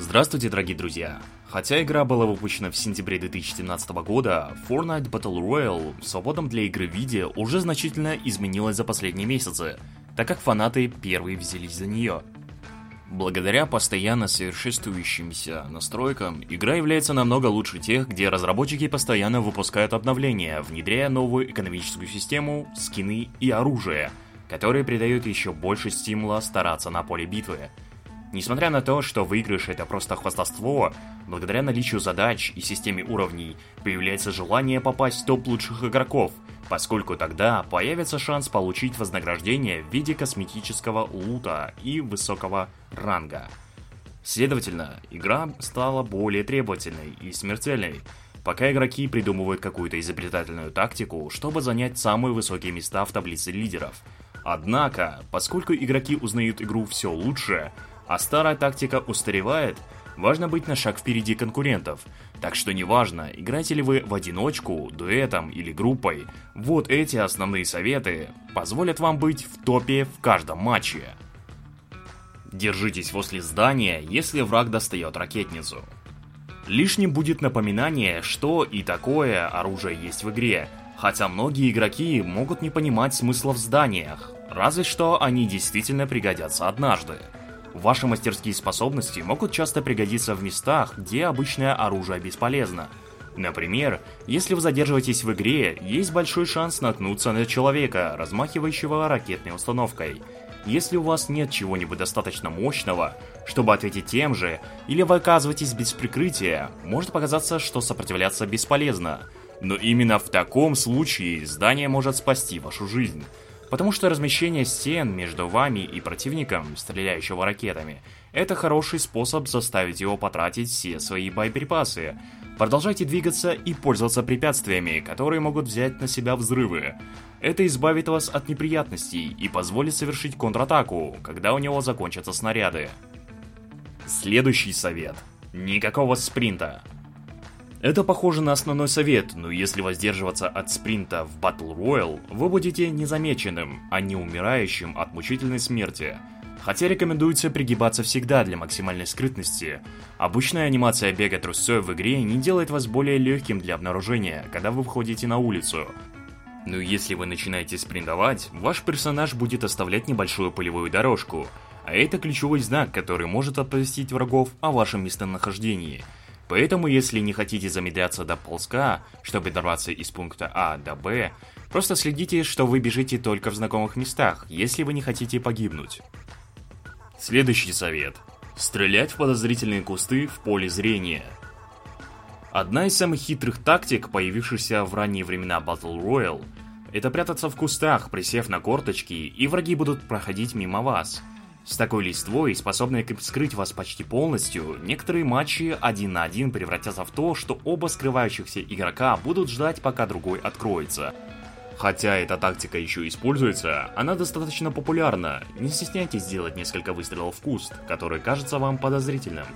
Здравствуйте, дорогие друзья! Хотя игра была выпущена в сентябре 2017 года, Fortnite Battle Royale в свободном для игры виде уже значительно изменилась за последние месяцы, так как фанаты первые взялись за нее. Благодаря постоянно совершенствующимся настройкам, игра является намного лучше тех, где разработчики постоянно выпускают обновления, внедряя новую экономическую систему, скины и оружие, которые придают еще больше стимула стараться на поле битвы. Несмотря на то, что выигрыш это просто хвастовство, благодаря наличию задач и системе уровней появляется желание попасть в топ лучших игроков, поскольку тогда появится шанс получить вознаграждение в виде косметического лута и высокого ранга. Следовательно, игра стала более требовательной и смертельной, пока игроки придумывают какую-то изобретательную тактику, чтобы занять самые высокие места в таблице лидеров. Однако, поскольку игроки узнают игру все лучше, а старая тактика устаревает, важно быть на шаг впереди конкурентов. Так что неважно, играете ли вы в одиночку, дуэтом или группой, вот эти основные советы позволят вам быть в топе в каждом матче. Держитесь возле здания, если враг достает ракетницу. Лишним будет напоминание, что и такое оружие есть в игре, хотя многие игроки могут не понимать смысла в зданиях, разве что они действительно пригодятся однажды. Ваши мастерские способности могут часто пригодиться в местах, где обычное оружие бесполезно. Например, если вы задерживаетесь в игре, есть большой шанс наткнуться на человека, размахивающего ракетной установкой. Если у вас нет чего-нибудь достаточно мощного, чтобы ответить тем же, или вы оказываетесь без прикрытия, может показаться, что сопротивляться бесполезно. Но именно в таком случае здание может спасти вашу жизнь. Потому что размещение стен между вами и противником, стреляющего ракетами, это хороший способ заставить его потратить все свои боеприпасы. Продолжайте двигаться и пользоваться препятствиями, которые могут взять на себя взрывы. Это избавит вас от неприятностей и позволит совершить контратаку, когда у него закончатся снаряды. Следующий совет. Никакого спринта. Это похоже на основной совет, но если воздерживаться от спринта в Battle Royale, вы будете незамеченным, а не умирающим от мучительной смерти. Хотя рекомендуется пригибаться всегда для максимальной скрытности. Обычная анимация бега трусцой в игре не делает вас более легким для обнаружения, когда вы входите на улицу. Но если вы начинаете спринтовать, ваш персонаж будет оставлять небольшую полевую дорожку, а это ключевой знак, который может оповестить врагов о вашем местонахождении – Поэтому, если не хотите замедляться до ползка, чтобы дорваться из пункта А до Б, просто следите, что вы бежите только в знакомых местах, если вы не хотите погибнуть. Следующий совет. Стрелять в подозрительные кусты в поле зрения. Одна из самых хитрых тактик, появившихся в ранние времена Battle Royale, это прятаться в кустах, присев на корточки, и враги будут проходить мимо вас – с такой листвой, способной скрыть вас почти полностью, некоторые матчи один на один превратятся в то, что оба скрывающихся игрока будут ждать, пока другой откроется. Хотя эта тактика еще используется, она достаточно популярна. Не стесняйтесь сделать несколько выстрелов в куст, который кажется вам подозрительным.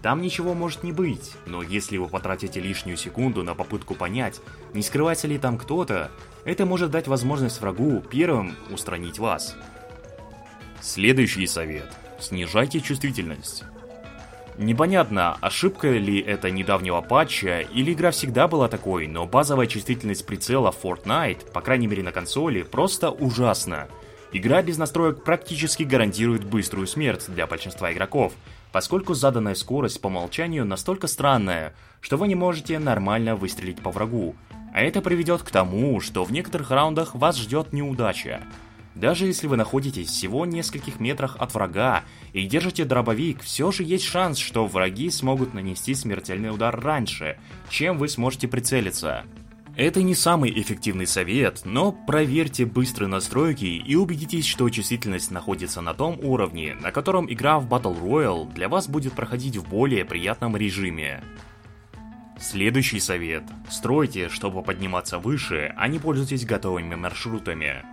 Там ничего может не быть, но если вы потратите лишнюю секунду на попытку понять, не скрывается ли там кто-то, это может дать возможность врагу первым устранить вас. Следующий совет. Снижайте чувствительность. Непонятно, ошибка ли это недавнего патча, или игра всегда была такой, но базовая чувствительность прицела Fortnite, по крайней мере на консоли, просто ужасна. Игра без настроек практически гарантирует быструю смерть для большинства игроков, поскольку заданная скорость по умолчанию настолько странная, что вы не можете нормально выстрелить по врагу. А это приведет к тому, что в некоторых раундах вас ждет неудача. Даже если вы находитесь всего в нескольких метрах от врага и держите дробовик, все же есть шанс, что враги смогут нанести смертельный удар раньше, чем вы сможете прицелиться. Это не самый эффективный совет, но проверьте быстрые настройки и убедитесь, что чувствительность находится на том уровне, на котором игра в Battle Royale для вас будет проходить в более приятном режиме. Следующий совет. Стройте, чтобы подниматься выше, а не пользуйтесь готовыми маршрутами.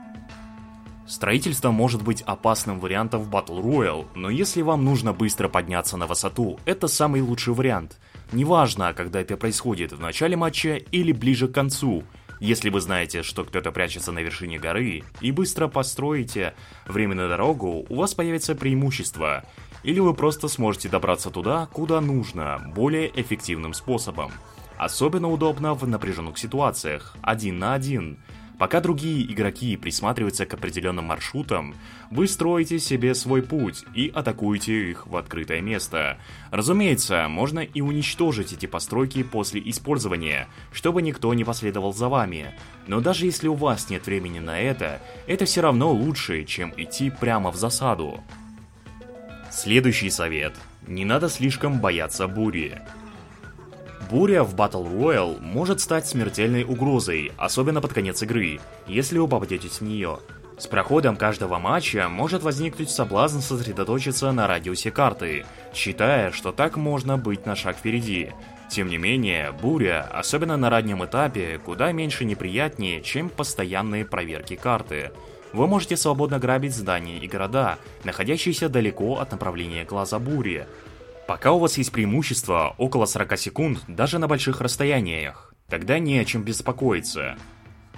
Строительство может быть опасным вариантом в Battle Royale, но если вам нужно быстро подняться на высоту, это самый лучший вариант. Неважно, когда это происходит, в начале матча или ближе к концу. Если вы знаете, что кто-то прячется на вершине горы, и быстро построите время на дорогу, у вас появится преимущество. или вы просто сможете добраться туда, куда нужно, более эффективным способом. Особенно удобно в напряженных ситуациях, один на один – Пока другие игроки присматриваются к определенным маршрутам, вы строите себе свой путь и атакуете их в открытое место. Разумеется, можно и уничтожить эти постройки после использования, чтобы никто не последовал за вами. Но даже если у вас нет времени на это, это все равно лучше, чем идти прямо в засаду. Следующий совет. Не надо слишком бояться бури. Буря в Battle Royale может стать смертельной угрозой, особенно под конец игры, если вы попадетесь в нее. С проходом каждого матча может возникнуть соблазн сосредоточиться на радиусе карты, считая, что так можно быть на шаг впереди. Тем не менее, буря, особенно на раннем этапе, куда меньше неприятнее, чем постоянные проверки карты. Вы можете свободно грабить здания и города, находящиеся далеко от направления глаза бури, Пока у вас есть преимущество около 40 секунд даже на больших расстояниях, тогда не о чем беспокоиться.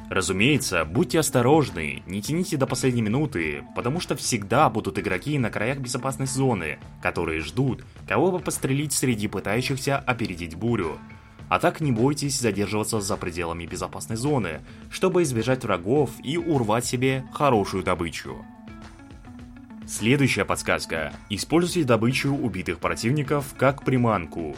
Разумеется, будьте осторожны, не тяните до последней минуты, потому что всегда будут игроки на краях безопасной зоны, которые ждут, кого бы пострелить среди пытающихся опередить бурю. А так не бойтесь задерживаться за пределами безопасной зоны, чтобы избежать врагов и урвать себе хорошую добычу. Следующая подсказка. Используйте добычу убитых противников как приманку.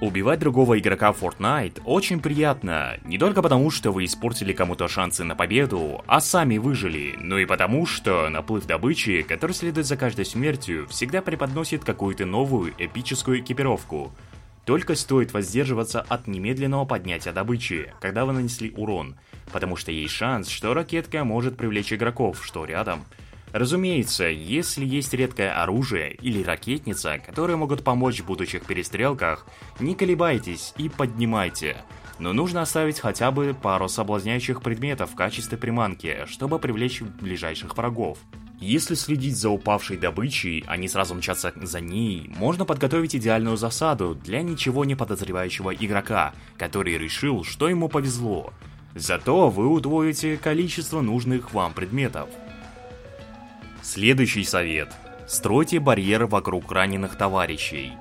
Убивать другого игрока в Fortnite очень приятно, не только потому, что вы испортили кому-то шансы на победу, а сами выжили, но и потому, что наплыв добычи, который следует за каждой смертью, всегда преподносит какую-то новую эпическую экипировку. Только стоит воздерживаться от немедленного поднятия добычи, когда вы нанесли урон, потому что есть шанс, что ракетка может привлечь игроков, что рядом – Разумеется, если есть редкое оружие или ракетница, которые могут помочь в будущих перестрелках, не колебайтесь и поднимайте. Но нужно оставить хотя бы пару соблазняющих предметов в качестве приманки, чтобы привлечь ближайших врагов. Если следить за упавшей добычей, а не сразу мчаться за ней, можно подготовить идеальную засаду для ничего не подозревающего игрока, который решил, что ему повезло. Зато вы удвоите количество нужных вам предметов. Следующий совет. Стройте барьеры вокруг раненых товарищей.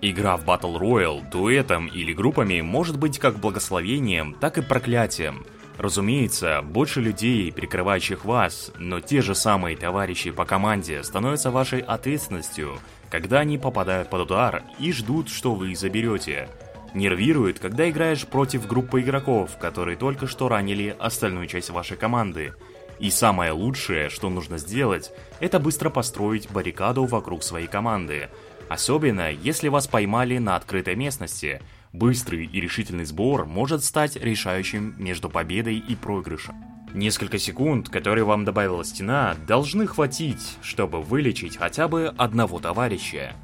Игра в Battle Royale дуэтом или группами может быть как благословением, так и проклятием. Разумеется, больше людей, прикрывающих вас, но те же самые товарищи по команде становятся вашей ответственностью, когда они попадают под удар и ждут, что вы заберете. Нервирует, когда играешь против группы игроков, которые только что ранили остальную часть вашей команды – и самое лучшее, что нужно сделать, это быстро построить баррикаду вокруг своей команды. Особенно, если вас поймали на открытой местности. Быстрый и решительный сбор может стать решающим между победой и проигрышем. Несколько секунд, которые вам добавила стена, должны хватить, чтобы вылечить хотя бы одного товарища.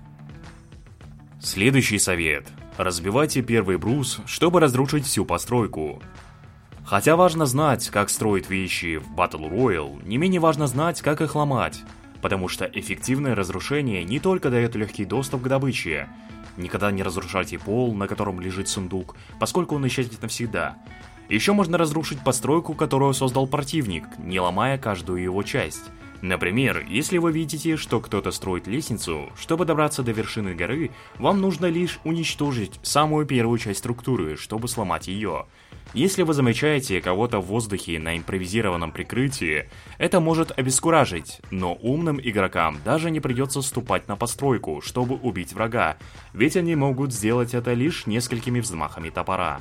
Следующий совет. Разбивайте первый брус, чтобы разрушить всю постройку. Хотя важно знать, как строить вещи в Battle Royale, не менее важно знать, как их ломать. Потому что эффективное разрушение не только дает легкий доступ к добыче. Никогда не разрушайте пол, на котором лежит сундук, поскольку он исчезнет навсегда. Еще можно разрушить постройку, которую создал противник, не ломая каждую его часть. Например, если вы видите, что кто-то строит лестницу, чтобы добраться до вершины горы, вам нужно лишь уничтожить самую первую часть структуры, чтобы сломать ее. Если вы замечаете кого-то в воздухе на импровизированном прикрытии, это может обескуражить, но умным игрокам даже не придется ступать на постройку, чтобы убить врага, ведь они могут сделать это лишь несколькими взмахами топора.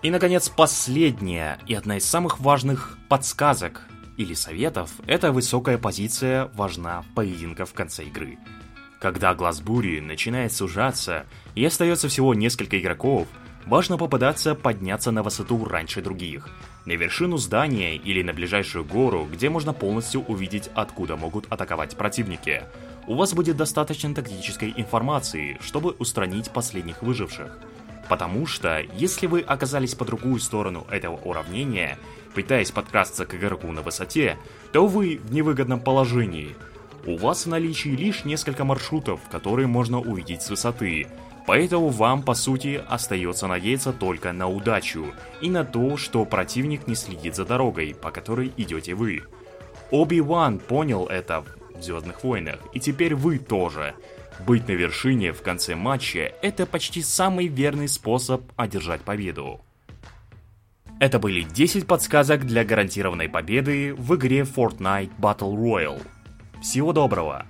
И, наконец, последняя и одна из самых важных подсказок или советов – это высокая позиция важна в поединках в конце игры. Когда глаз бури начинает сужаться и остается всего несколько игроков – важно попадаться подняться на высоту раньше других, на вершину здания или на ближайшую гору, где можно полностью увидеть, откуда могут атаковать противники. У вас будет достаточно тактической информации, чтобы устранить последних выживших. Потому что, если вы оказались по другую сторону этого уравнения, пытаясь подкрасться к игроку на высоте, то вы в невыгодном положении. У вас в наличии лишь несколько маршрутов, которые можно увидеть с высоты, Поэтому вам, по сути, остается надеяться только на удачу и на то, что противник не следит за дорогой, по которой идете вы. Оби-Ван понял это в Звездных войнах, и теперь вы тоже. Быть на вершине в конце матча – это почти самый верный способ одержать победу. Это были 10 подсказок для гарантированной победы в игре Fortnite Battle Royale. Всего доброго!